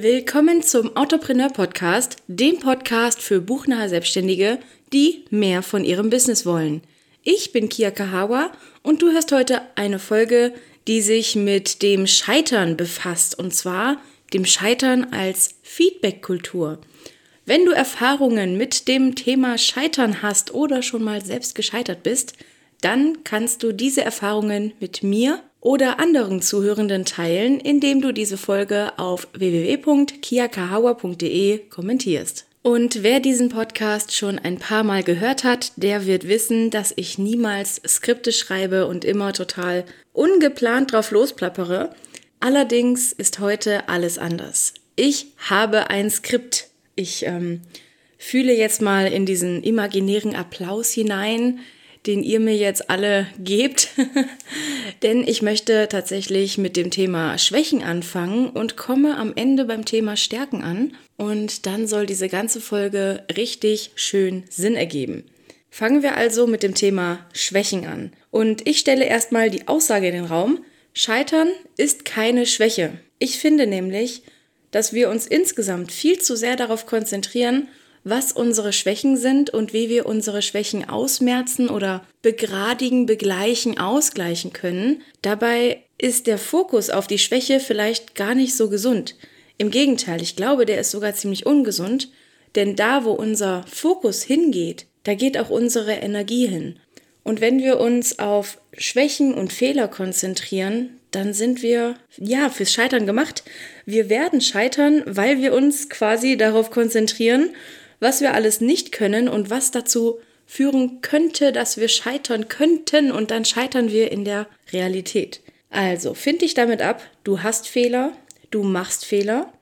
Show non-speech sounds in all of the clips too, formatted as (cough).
Willkommen zum Autopreneur Podcast, dem Podcast für buchnahe Selbstständige, die mehr von ihrem Business wollen. Ich bin Kia Kahawa und du hörst heute eine Folge, die sich mit dem Scheitern befasst und zwar dem Scheitern als Feedback-Kultur. Wenn du Erfahrungen mit dem Thema Scheitern hast oder schon mal selbst gescheitert bist, dann kannst du diese Erfahrungen mit mir oder anderen Zuhörenden teilen, indem du diese Folge auf www.kiakahawa.de kommentierst. Und wer diesen Podcast schon ein paar Mal gehört hat, der wird wissen, dass ich niemals Skripte schreibe und immer total ungeplant drauf losplappere. Allerdings ist heute alles anders. Ich habe ein Skript. Ich ähm, fühle jetzt mal in diesen imaginären Applaus hinein, den ihr mir jetzt alle gebt. (laughs) Denn ich möchte tatsächlich mit dem Thema Schwächen anfangen und komme am Ende beim Thema Stärken an. Und dann soll diese ganze Folge richtig schön Sinn ergeben. Fangen wir also mit dem Thema Schwächen an. Und ich stelle erstmal die Aussage in den Raum, Scheitern ist keine Schwäche. Ich finde nämlich, dass wir uns insgesamt viel zu sehr darauf konzentrieren, was unsere Schwächen sind und wie wir unsere Schwächen ausmerzen oder begradigen, begleichen, ausgleichen können. Dabei ist der Fokus auf die Schwäche vielleicht gar nicht so gesund. Im Gegenteil, ich glaube, der ist sogar ziemlich ungesund, denn da, wo unser Fokus hingeht, da geht auch unsere Energie hin. Und wenn wir uns auf Schwächen und Fehler konzentrieren, dann sind wir ja fürs Scheitern gemacht. Wir werden scheitern, weil wir uns quasi darauf konzentrieren, was wir alles nicht können und was dazu führen könnte, dass wir scheitern könnten und dann scheitern wir in der Realität. Also, find dich damit ab, du hast Fehler, du machst Fehler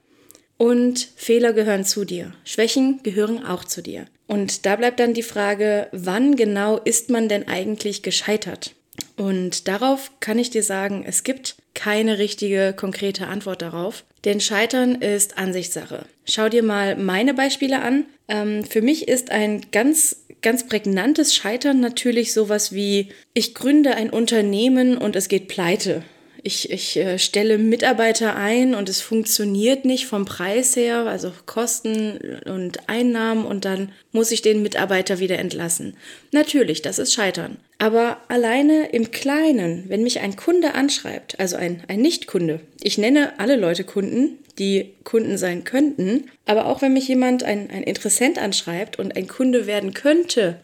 und Fehler gehören zu dir. Schwächen gehören auch zu dir. Und da bleibt dann die Frage, wann genau ist man denn eigentlich gescheitert? Und darauf kann ich dir sagen, es gibt keine richtige, konkrete Antwort darauf. Denn Scheitern ist Ansichtssache. Schau dir mal meine Beispiele an. Ähm, für mich ist ein ganz, ganz prägnantes Scheitern natürlich sowas wie, ich gründe ein Unternehmen und es geht pleite ich, ich äh, stelle Mitarbeiter ein und es funktioniert nicht vom Preis her, also Kosten und Einnahmen und dann muss ich den Mitarbeiter wieder entlassen. Natürlich, das ist Scheitern. Aber alleine im Kleinen, wenn mich ein Kunde anschreibt, also ein, ein Nicht-Kunde, ich nenne alle Leute Kunden, die Kunden sein könnten, aber auch wenn mich jemand, ein, ein Interessent anschreibt und ein Kunde werden könnte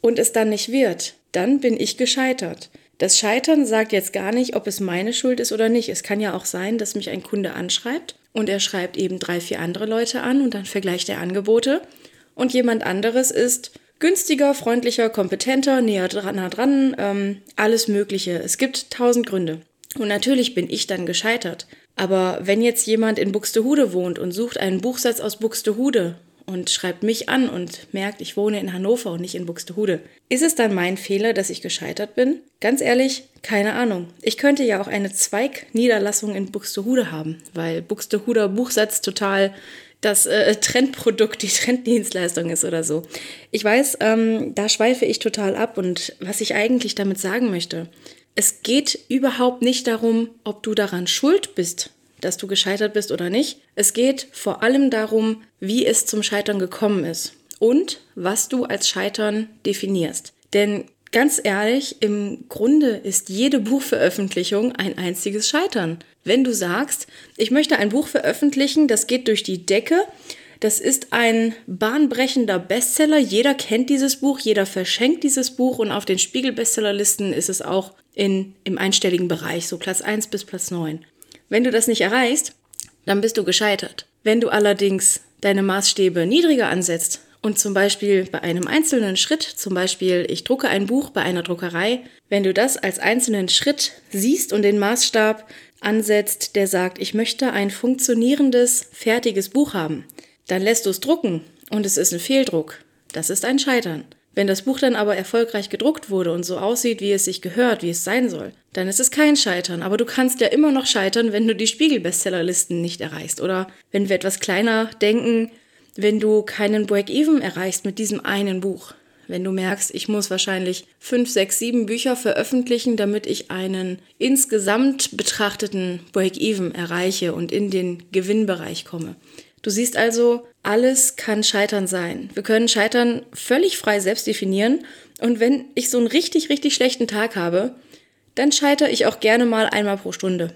und es dann nicht wird, dann bin ich gescheitert. Das Scheitern sagt jetzt gar nicht, ob es meine Schuld ist oder nicht. Es kann ja auch sein, dass mich ein Kunde anschreibt und er schreibt eben drei, vier andere Leute an und dann vergleicht er Angebote und jemand anderes ist günstiger, freundlicher, kompetenter, näher dran, nah dran, ähm, alles Mögliche. Es gibt tausend Gründe. Und natürlich bin ich dann gescheitert. Aber wenn jetzt jemand in Buxtehude wohnt und sucht einen Buchsatz aus Buxtehude und schreibt mich an und merkt, ich wohne in Hannover und nicht in Buxtehude. Ist es dann mein Fehler, dass ich gescheitert bin? Ganz ehrlich, keine Ahnung. Ich könnte ja auch eine Zweigniederlassung in Buxtehude haben, weil Buxtehuder Buchsatz total das äh, Trendprodukt, die (laughs) Trenddienstleistung ist oder so. Ich weiß, ähm, da schweife ich total ab und was ich eigentlich damit sagen möchte. Es geht überhaupt nicht darum, ob du daran schuld bist, dass du gescheitert bist oder nicht. Es geht vor allem darum, wie es zum Scheitern gekommen ist und was du als Scheitern definierst. Denn ganz ehrlich, im Grunde ist jede Buchveröffentlichung ein einziges Scheitern. Wenn du sagst, ich möchte ein Buch veröffentlichen, das geht durch die Decke, das ist ein bahnbrechender Bestseller. Jeder kennt dieses Buch, jeder verschenkt dieses Buch und auf den Spiegel-Bestsellerlisten ist es auch in, im einstelligen Bereich, so Platz 1 bis Platz 9. Wenn du das nicht erreichst, dann bist du gescheitert. Wenn du allerdings deine Maßstäbe niedriger ansetzt und zum Beispiel bei einem einzelnen Schritt, zum Beispiel ich drucke ein Buch bei einer Druckerei, wenn du das als einzelnen Schritt siehst und den Maßstab ansetzt, der sagt, ich möchte ein funktionierendes, fertiges Buch haben, dann lässt du es drucken und es ist ein Fehldruck. Das ist ein Scheitern. Wenn das Buch dann aber erfolgreich gedruckt wurde und so aussieht, wie es sich gehört, wie es sein soll, dann ist es kein Scheitern. Aber du kannst ja immer noch scheitern, wenn du die Spiegel-Bestsellerlisten nicht erreichst. Oder wenn wir etwas kleiner denken, wenn du keinen Break-Even erreichst mit diesem einen Buch. Wenn du merkst, ich muss wahrscheinlich fünf, sechs, sieben Bücher veröffentlichen, damit ich einen insgesamt betrachteten Break-Even erreiche und in den Gewinnbereich komme. Du siehst also, alles kann Scheitern sein. Wir können Scheitern völlig frei selbst definieren. Und wenn ich so einen richtig, richtig schlechten Tag habe, dann scheitere ich auch gerne mal einmal pro Stunde.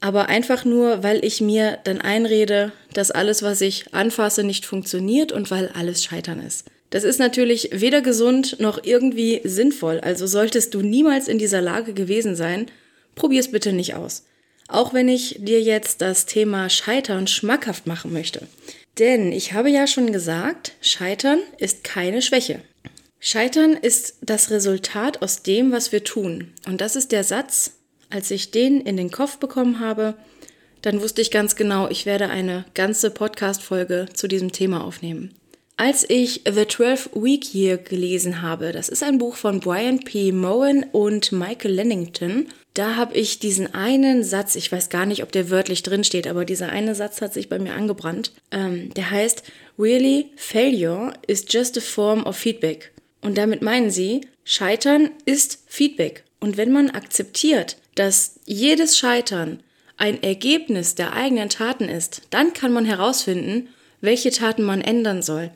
Aber einfach nur, weil ich mir dann einrede, dass alles, was ich anfasse, nicht funktioniert und weil alles Scheitern ist. Das ist natürlich weder gesund noch irgendwie sinnvoll. Also solltest du niemals in dieser Lage gewesen sein, probier es bitte nicht aus. Auch wenn ich dir jetzt das Thema Scheitern schmackhaft machen möchte. Denn ich habe ja schon gesagt, Scheitern ist keine Schwäche. Scheitern ist das Resultat aus dem, was wir tun. Und das ist der Satz, als ich den in den Kopf bekommen habe, dann wusste ich ganz genau, ich werde eine ganze Podcast-Folge zu diesem Thema aufnehmen. Als ich The 12 Week Year gelesen habe, das ist ein Buch von Brian P. Moen und Michael Lennington, da habe ich diesen einen Satz, ich weiß gar nicht, ob der wörtlich drin steht, aber dieser eine Satz hat sich bei mir angebrannt. Ähm, der heißt, Really, failure is just a form of feedback. Und damit meinen sie, Scheitern ist Feedback. Und wenn man akzeptiert, dass jedes Scheitern ein Ergebnis der eigenen Taten ist, dann kann man herausfinden, welche Taten man ändern soll.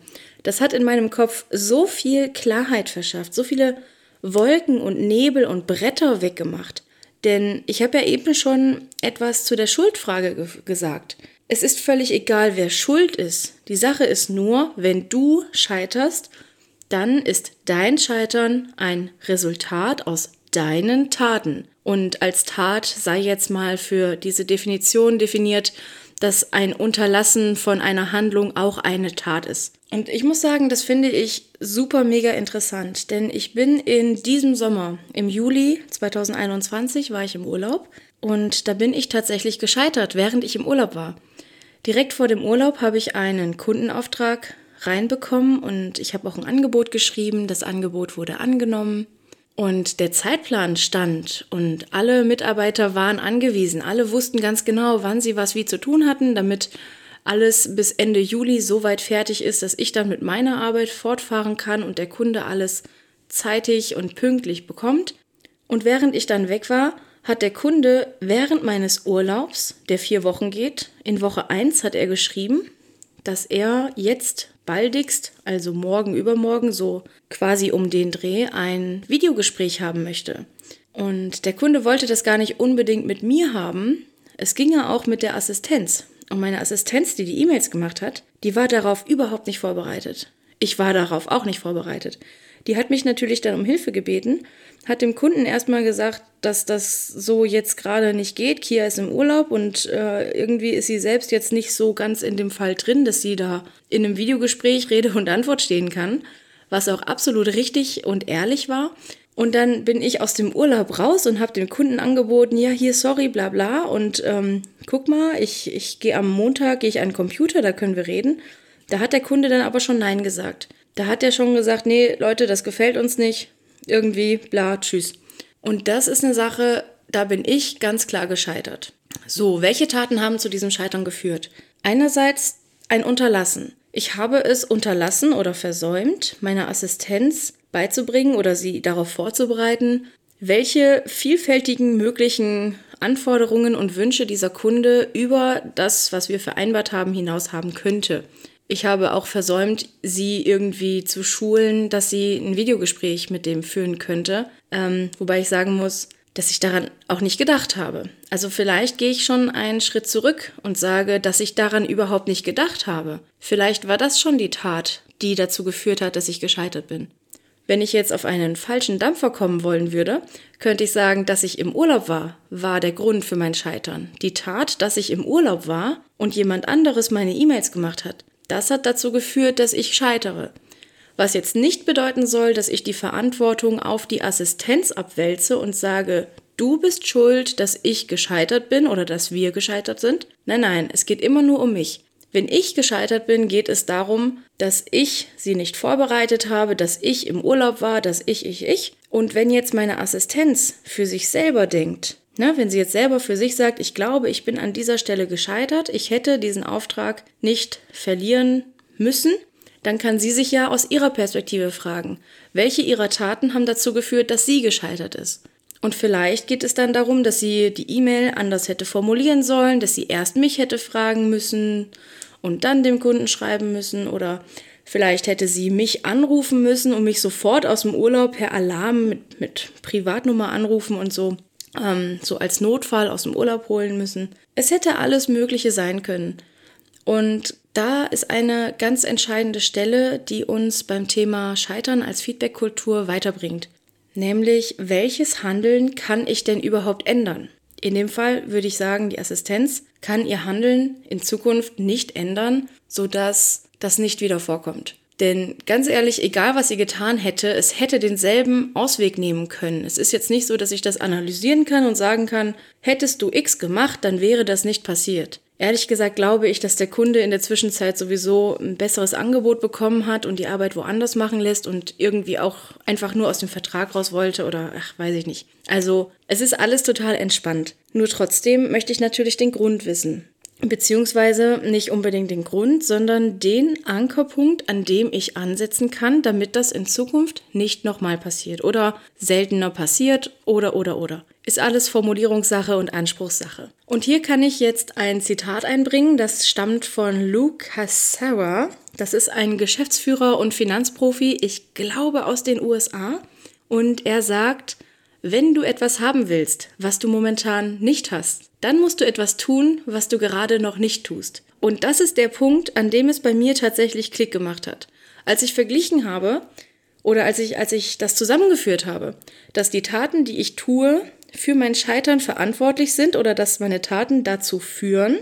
Das hat in meinem Kopf so viel Klarheit verschafft, so viele Wolken und Nebel und Bretter weggemacht. Denn ich habe ja eben schon etwas zu der Schuldfrage ge gesagt. Es ist völlig egal, wer schuld ist. Die Sache ist nur, wenn du scheiterst dann ist dein Scheitern ein Resultat aus deinen Taten. Und als Tat sei jetzt mal für diese Definition definiert, dass ein Unterlassen von einer Handlung auch eine Tat ist. Und ich muss sagen, das finde ich super mega interessant, denn ich bin in diesem Sommer, im Juli 2021, war ich im Urlaub und da bin ich tatsächlich gescheitert, während ich im Urlaub war. Direkt vor dem Urlaub habe ich einen Kundenauftrag reinbekommen und ich habe auch ein Angebot geschrieben. Das Angebot wurde angenommen und der Zeitplan stand und alle Mitarbeiter waren angewiesen. Alle wussten ganz genau, wann sie was wie zu tun hatten, damit alles bis Ende Juli so weit fertig ist, dass ich dann mit meiner Arbeit fortfahren kann und der Kunde alles zeitig und pünktlich bekommt. Und während ich dann weg war, hat der Kunde während meines Urlaubs, der vier Wochen geht, in Woche eins hat er geschrieben, dass er jetzt baldigst, also morgen übermorgen, so quasi um den Dreh, ein Videogespräch haben möchte. Und der Kunde wollte das gar nicht unbedingt mit mir haben. Es ginge auch mit der Assistenz. Und meine Assistenz, die die E-Mails gemacht hat, die war darauf überhaupt nicht vorbereitet. Ich war darauf auch nicht vorbereitet. Die hat mich natürlich dann um Hilfe gebeten, hat dem Kunden erstmal gesagt, dass das so jetzt gerade nicht geht. Kia ist im Urlaub und äh, irgendwie ist sie selbst jetzt nicht so ganz in dem Fall drin, dass sie da in einem Videogespräch Rede und Antwort stehen kann, was auch absolut richtig und ehrlich war. Und dann bin ich aus dem Urlaub raus und habe dem Kunden angeboten, ja, hier, sorry, bla bla. Und ähm, guck mal, ich, ich gehe am Montag, gehe ich an den Computer, da können wir reden. Da hat der Kunde dann aber schon Nein gesagt. Da hat er schon gesagt, nee, Leute, das gefällt uns nicht. Irgendwie, bla, tschüss. Und das ist eine Sache, da bin ich ganz klar gescheitert. So, welche Taten haben zu diesem Scheitern geführt? Einerseits ein Unterlassen. Ich habe es unterlassen oder versäumt, meiner Assistenz beizubringen oder sie darauf vorzubereiten, welche vielfältigen möglichen Anforderungen und Wünsche dieser Kunde über das, was wir vereinbart haben, hinaus haben könnte. Ich habe auch versäumt, sie irgendwie zu schulen, dass sie ein Videogespräch mit dem führen könnte. Ähm, wobei ich sagen muss, dass ich daran auch nicht gedacht habe. Also vielleicht gehe ich schon einen Schritt zurück und sage, dass ich daran überhaupt nicht gedacht habe. Vielleicht war das schon die Tat, die dazu geführt hat, dass ich gescheitert bin. Wenn ich jetzt auf einen falschen Dampfer kommen wollen würde, könnte ich sagen, dass ich im Urlaub war, war der Grund für mein Scheitern. Die Tat, dass ich im Urlaub war und jemand anderes meine E-Mails gemacht hat, das hat dazu geführt, dass ich scheitere. Was jetzt nicht bedeuten soll, dass ich die Verantwortung auf die Assistenz abwälze und sage, du bist schuld, dass ich gescheitert bin oder dass wir gescheitert sind. Nein, nein, es geht immer nur um mich. Wenn ich gescheitert bin, geht es darum, dass ich sie nicht vorbereitet habe, dass ich im Urlaub war, dass ich, ich, ich. Und wenn jetzt meine Assistenz für sich selber denkt, Ne, wenn sie jetzt selber für sich sagt, ich glaube, ich bin an dieser Stelle gescheitert, ich hätte diesen Auftrag nicht verlieren müssen, dann kann sie sich ja aus ihrer Perspektive fragen, welche ihrer Taten haben dazu geführt, dass sie gescheitert ist. Und vielleicht geht es dann darum, dass sie die E-Mail anders hätte formulieren sollen, dass sie erst mich hätte fragen müssen und dann dem Kunden schreiben müssen oder vielleicht hätte sie mich anrufen müssen und mich sofort aus dem Urlaub per Alarm mit, mit Privatnummer anrufen und so, ähm, so als Notfall aus dem Urlaub holen müssen. Es hätte alles Mögliche sein können. Und da ist eine ganz entscheidende Stelle, die uns beim Thema Scheitern als Feedbackkultur weiterbringt. Nämlich, welches Handeln kann ich denn überhaupt ändern? In dem Fall würde ich sagen, die Assistenz kann ihr Handeln in Zukunft nicht ändern, sodass das nicht wieder vorkommt. Denn ganz ehrlich, egal was sie getan hätte, es hätte denselben Ausweg nehmen können. Es ist jetzt nicht so, dass ich das analysieren kann und sagen kann, hättest du X gemacht, dann wäre das nicht passiert. Ehrlich gesagt glaube ich, dass der Kunde in der Zwischenzeit sowieso ein besseres Angebot bekommen hat und die Arbeit woanders machen lässt und irgendwie auch einfach nur aus dem Vertrag raus wollte oder ach, weiß ich nicht. Also, es ist alles total entspannt. Nur trotzdem möchte ich natürlich den Grund wissen. Beziehungsweise nicht unbedingt den Grund, sondern den Ankerpunkt, an dem ich ansetzen kann, damit das in Zukunft nicht nochmal passiert oder seltener passiert oder oder oder. Ist alles Formulierungssache und Anspruchssache. Und hier kann ich jetzt ein Zitat einbringen, das stammt von Luke Hassara. Das ist ein Geschäftsführer und Finanzprofi, ich glaube aus den USA. Und er sagt, wenn du etwas haben willst, was du momentan nicht hast, dann musst du etwas tun, was du gerade noch nicht tust. Und das ist der Punkt, an dem es bei mir tatsächlich Klick gemacht hat. Als ich verglichen habe oder als ich, als ich das zusammengeführt habe, dass die Taten, die ich tue, für mein Scheitern verantwortlich sind oder dass meine Taten dazu führen,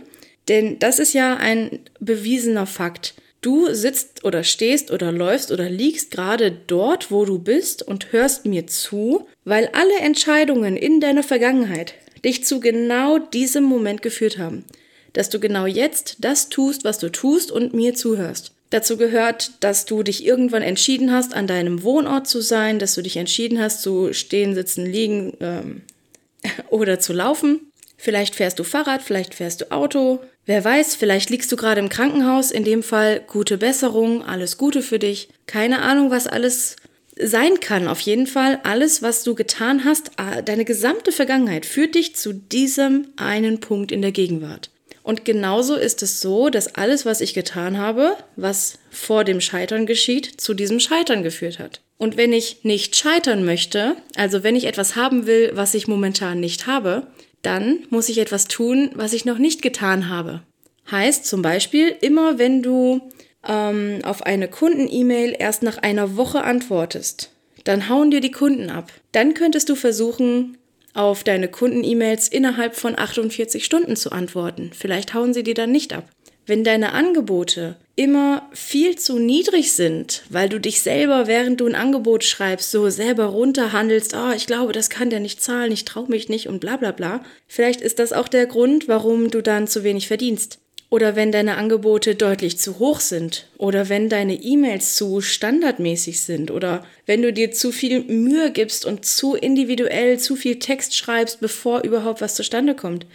denn das ist ja ein bewiesener Fakt. Du sitzt oder stehst oder läufst oder liegst gerade dort, wo du bist und hörst mir zu, weil alle Entscheidungen in deiner Vergangenheit dich zu genau diesem Moment geführt haben. Dass du genau jetzt das tust, was du tust und mir zuhörst. Dazu gehört, dass du dich irgendwann entschieden hast, an deinem Wohnort zu sein, dass du dich entschieden hast, zu stehen, sitzen, liegen ähm, (laughs) oder zu laufen. Vielleicht fährst du Fahrrad, vielleicht fährst du Auto, Wer weiß, vielleicht liegst du gerade im Krankenhaus, in dem Fall gute Besserung, alles Gute für dich. Keine Ahnung, was alles sein kann. Auf jeden Fall, alles, was du getan hast, deine gesamte Vergangenheit führt dich zu diesem einen Punkt in der Gegenwart. Und genauso ist es so, dass alles, was ich getan habe, was vor dem Scheitern geschieht, zu diesem Scheitern geführt hat. Und wenn ich nicht scheitern möchte, also wenn ich etwas haben will, was ich momentan nicht habe, dann muss ich etwas tun, was ich noch nicht getan habe. Heißt zum Beispiel, immer wenn du ähm, auf eine Kunden-E-Mail erst nach einer Woche antwortest, dann hauen dir die Kunden ab. Dann könntest du versuchen, auf deine Kunden-E-Mails innerhalb von 48 Stunden zu antworten. Vielleicht hauen sie dir dann nicht ab. Wenn deine Angebote immer viel zu niedrig sind, weil du dich selber, während du ein Angebot schreibst, so selber runterhandelst, oh, ich glaube, das kann der nicht zahlen, ich traue mich nicht und bla bla bla, vielleicht ist das auch der Grund, warum du dann zu wenig verdienst. Oder wenn deine Angebote deutlich zu hoch sind. Oder wenn deine E-Mails zu standardmäßig sind. Oder wenn du dir zu viel Mühe gibst und zu individuell zu viel Text schreibst, bevor überhaupt was zustande kommt.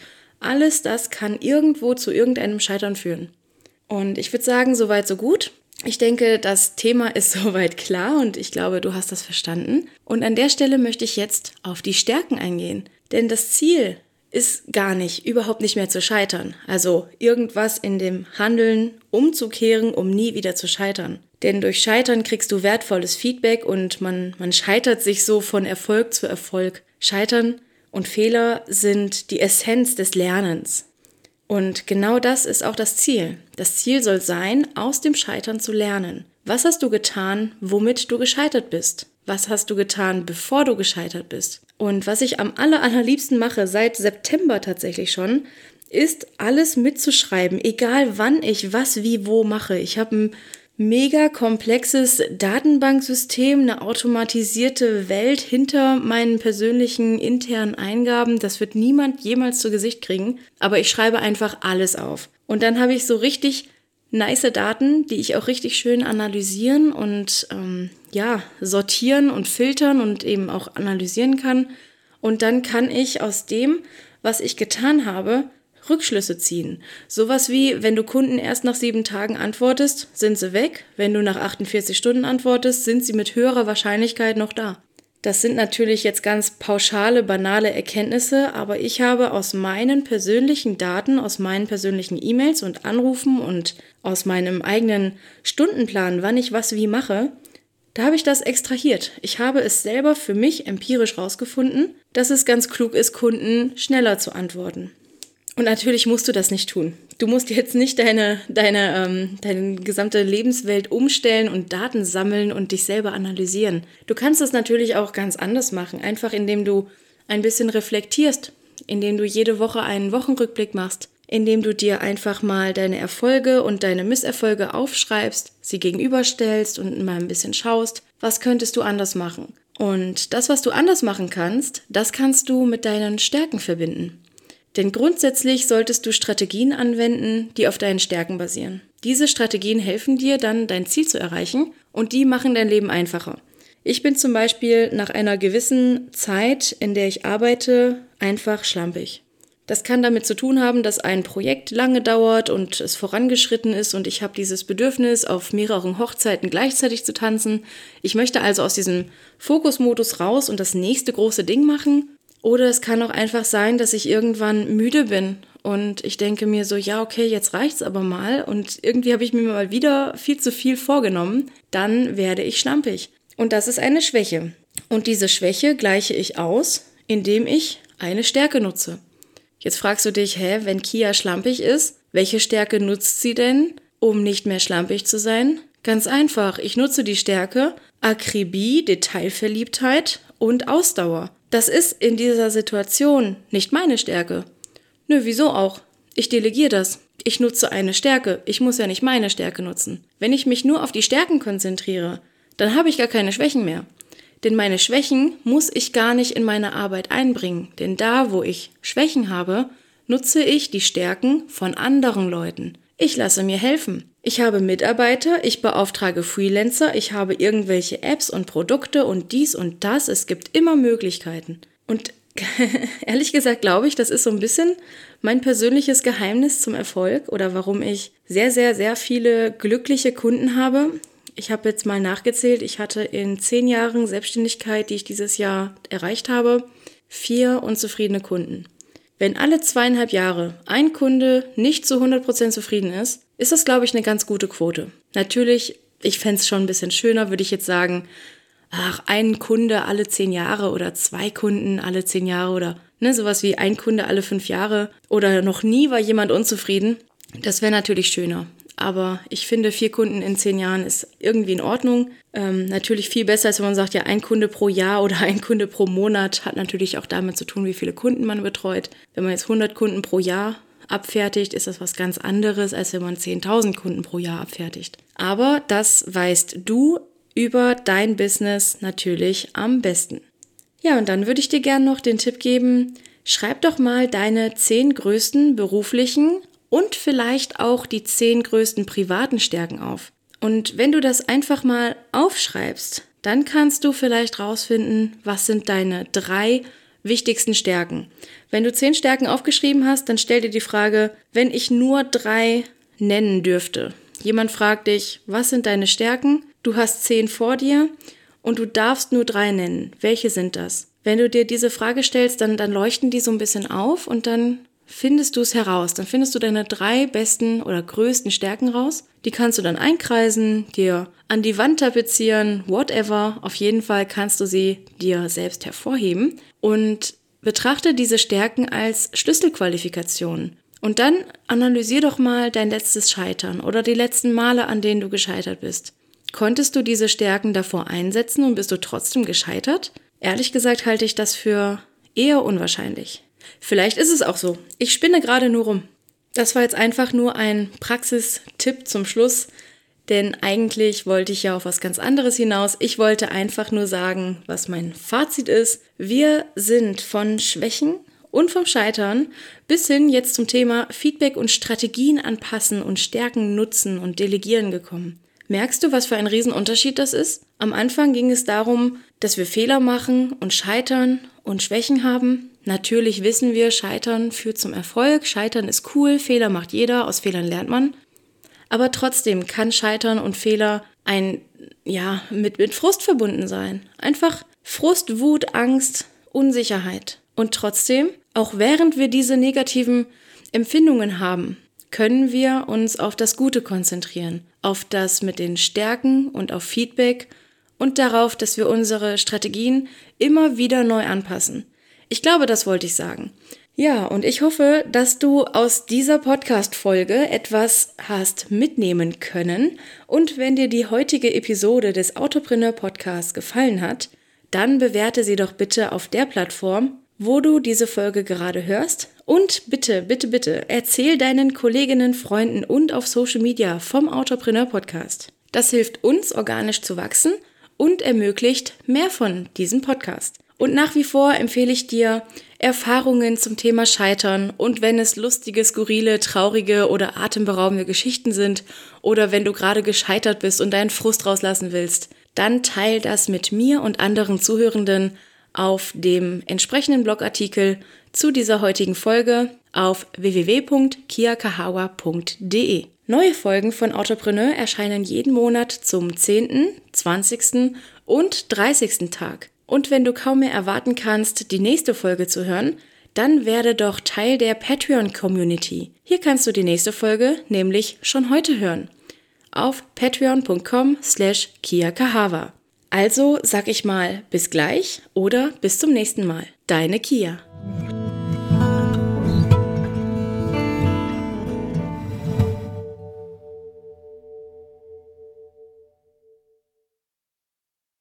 Alles das kann irgendwo zu irgendeinem Scheitern führen. Und ich würde sagen, soweit, so gut. Ich denke, das Thema (laughs) ist soweit klar und ich glaube, du hast das verstanden. Und an der Stelle möchte ich jetzt auf die Stärken eingehen. Denn das Ziel ist gar nicht, überhaupt nicht mehr zu scheitern. Also irgendwas in dem Handeln umzukehren, um nie wieder zu scheitern. Denn durch Scheitern kriegst du wertvolles Feedback und man, man scheitert sich so von Erfolg zu Erfolg. Scheitern und Fehler sind die Essenz des Lernens. Und genau das ist auch das Ziel. Das Ziel soll sein, aus dem Scheitern zu lernen. Was hast du getan, womit du gescheitert bist? Was hast du getan, bevor du gescheitert bist? Und was ich am aller, allerliebsten mache, seit September tatsächlich schon, ist alles mitzuschreiben, egal wann ich was wie wo mache. Ich habe ein mega komplexes Datenbanksystem, eine automatisierte Welt hinter meinen persönlichen internen Eingaben. Das wird niemand jemals zu Gesicht kriegen, aber ich schreibe einfach alles auf. Und dann habe ich so richtig nice Daten, die ich auch richtig schön analysieren und ähm, ja, sortieren und filtern und eben auch analysieren kann. Und dann kann ich aus dem, was ich getan habe, Rückschlüsse ziehen. Sowas wie, wenn du Kunden erst nach sieben Tagen antwortest, sind sie weg. Wenn du nach 48 Stunden antwortest, sind sie mit höherer Wahrscheinlichkeit noch da. Das sind natürlich jetzt ganz pauschale, banale Erkenntnisse, aber ich habe aus meinen persönlichen Daten, aus meinen persönlichen E-Mails und Anrufen und aus meinem eigenen Stundenplan, wann ich was wie mache, da habe ich das extrahiert. Ich habe es selber für mich empirisch rausgefunden, dass es ganz klug ist, Kunden schneller zu antworten. Und natürlich musst du das nicht tun. Du musst jetzt nicht deine, deine, ähm, deine gesamte Lebenswelt umstellen und Daten sammeln und dich selber analysieren. Du kannst es natürlich auch ganz anders machen, einfach indem du ein bisschen reflektierst, indem du jede Woche einen Wochenrückblick machst, indem du dir einfach mal deine Erfolge und deine Misserfolge aufschreibst, sie gegenüberstellst und mal ein bisschen schaust, was könntest du anders machen. Und das, was du anders machen kannst, das kannst du mit deinen Stärken verbinden. Denn grundsätzlich solltest du Strategien anwenden, die auf deinen Stärken basieren. Diese Strategien helfen dir dann, dein Ziel zu erreichen und die machen dein Leben einfacher. Ich bin zum Beispiel nach einer gewissen Zeit, in der ich arbeite, einfach schlampig. Das kann damit zu tun haben, dass ein Projekt lange dauert und es vorangeschritten ist und ich habe dieses Bedürfnis, auf mehreren Hochzeiten gleichzeitig zu tanzen. Ich möchte also aus diesem Fokusmodus raus und das nächste große Ding machen oder es kann auch einfach sein, dass ich irgendwann müde bin und ich denke mir so, ja, okay, jetzt reicht's aber mal und irgendwie habe ich mir mal wieder viel zu viel vorgenommen, dann werde ich schlampig. Und das ist eine Schwäche. Und diese Schwäche gleiche ich aus, indem ich eine Stärke nutze. Jetzt fragst du dich, hä, wenn Kia schlampig ist, welche Stärke nutzt sie denn, um nicht mehr schlampig zu sein? Ganz einfach, ich nutze die Stärke Akribie, Detailverliebtheit und Ausdauer. Das ist in dieser Situation nicht meine Stärke. Nö, wieso auch? Ich delegiere das. Ich nutze eine Stärke. Ich muss ja nicht meine Stärke nutzen. Wenn ich mich nur auf die Stärken konzentriere, dann habe ich gar keine Schwächen mehr. Denn meine Schwächen muss ich gar nicht in meine Arbeit einbringen. Denn da, wo ich Schwächen habe, nutze ich die Stärken von anderen Leuten. Ich lasse mir helfen. Ich habe Mitarbeiter, ich beauftrage Freelancer, ich habe irgendwelche Apps und Produkte und dies und das. Es gibt immer Möglichkeiten. Und (laughs) ehrlich gesagt glaube ich, das ist so ein bisschen mein persönliches Geheimnis zum Erfolg oder warum ich sehr, sehr, sehr viele glückliche Kunden habe. Ich habe jetzt mal nachgezählt, ich hatte in zehn Jahren Selbstständigkeit, die ich dieses Jahr erreicht habe, vier unzufriedene Kunden. Wenn alle zweieinhalb Jahre ein Kunde nicht zu 100% zufrieden ist, ist das, glaube ich, eine ganz gute Quote. Natürlich, ich fände es schon ein bisschen schöner, würde ich jetzt sagen, ach, ein Kunde alle zehn Jahre oder zwei Kunden alle zehn Jahre oder ne, sowas wie ein Kunde alle fünf Jahre oder noch nie war jemand unzufrieden. Das wäre natürlich schöner. Aber ich finde, vier Kunden in zehn Jahren ist irgendwie in Ordnung. Ähm, natürlich viel besser, als wenn man sagt, ja, ein Kunde pro Jahr (laughs) oder ein Kunde pro Monat hat natürlich auch damit zu tun, wie viele Kunden man betreut. Wenn man jetzt 100 Kunden pro Jahr abfertigt, ist das was ganz anderes, als wenn man 10.000 Kunden pro Jahr abfertigt. Aber das weißt du über dein Business natürlich am besten. Ja, und dann würde ich dir gerne noch den Tipp geben, schreib doch mal deine zehn größten beruflichen und vielleicht auch die zehn größten privaten Stärken auf. Und wenn du das einfach mal aufschreibst, dann kannst du vielleicht rausfinden, was sind deine drei wichtigsten Stärken. Wenn du zehn Stärken aufgeschrieben hast, dann stell dir die Frage, wenn ich nur drei nennen dürfte. Jemand fragt dich, was sind deine Stärken? Du hast zehn vor dir und du darfst nur drei nennen. Welche sind das? Wenn du dir diese Frage stellst, dann, dann leuchten die so ein bisschen auf und dann findest du es heraus. Dann findest du deine drei besten oder größten Stärken raus. Die kannst du dann einkreisen, dir an die Wand tapezieren, whatever. Auf jeden Fall kannst du sie dir selbst hervorheben und betrachte diese Stärken als Schlüsselqualifikation. Und dann analysier doch mal dein letztes Scheitern oder die letzten Male, an denen du gescheitert bist. Konntest du diese Stärken davor einsetzen und bist du trotzdem gescheitert? Ehrlich gesagt halte ich das für eher unwahrscheinlich. Vielleicht ist es auch so. Ich spinne gerade nur rum. Das war jetzt einfach nur ein Praxistipp zum Schluss, denn eigentlich wollte ich ja auf was ganz anderes hinaus. Ich wollte einfach nur sagen, was mein Fazit ist. Wir sind von Schwächen und vom Scheitern bis hin jetzt zum Thema Feedback und Strategien anpassen und Stärken nutzen und delegieren gekommen. Merkst du, was für ein Riesenunterschied das ist? Am Anfang ging es darum, dass wir Fehler machen und scheitern und Schwächen haben Natürlich wissen wir, Scheitern führt zum Erfolg, Scheitern ist cool, Fehler macht jeder, aus Fehlern lernt man. Aber trotzdem kann Scheitern und Fehler ein, ja, mit, mit Frust verbunden sein. Einfach Frust, Wut, Angst, Unsicherheit. Und trotzdem, auch während wir diese negativen Empfindungen haben, können wir uns auf das Gute konzentrieren, auf das mit den Stärken und auf Feedback und darauf, dass wir unsere Strategien immer wieder neu anpassen. Ich glaube, das wollte ich sagen. Ja, und ich hoffe, dass du aus dieser Podcast-Folge etwas hast mitnehmen können. Und wenn dir die heutige Episode des Autopreneur Podcasts gefallen hat, dann bewerte sie doch bitte auf der Plattform, wo du diese Folge gerade hörst. Und bitte, bitte, bitte, erzähl deinen Kolleginnen, Freunden und auf Social Media vom Autopreneur Podcast. Das hilft uns, organisch zu wachsen und ermöglicht mehr von diesem Podcast. Und nach wie vor empfehle ich dir Erfahrungen zum Thema Scheitern und wenn es lustige, skurrile, traurige oder atemberaubende Geschichten sind oder wenn du gerade gescheitert bist und deinen Frust rauslassen willst, dann teil das mit mir und anderen Zuhörenden auf dem entsprechenden Blogartikel zu dieser heutigen Folge auf www.kiakahawa.de. Neue Folgen von Autopreneur erscheinen jeden Monat zum 10., 20. und 30. Tag. Und wenn du kaum mehr erwarten kannst, die nächste Folge zu hören, dann werde doch Teil der Patreon-Community. Hier kannst du die nächste Folge nämlich schon heute hören. Auf patreon.com slash kiakahawa. Also sag ich mal bis gleich oder bis zum nächsten Mal. Deine Kia.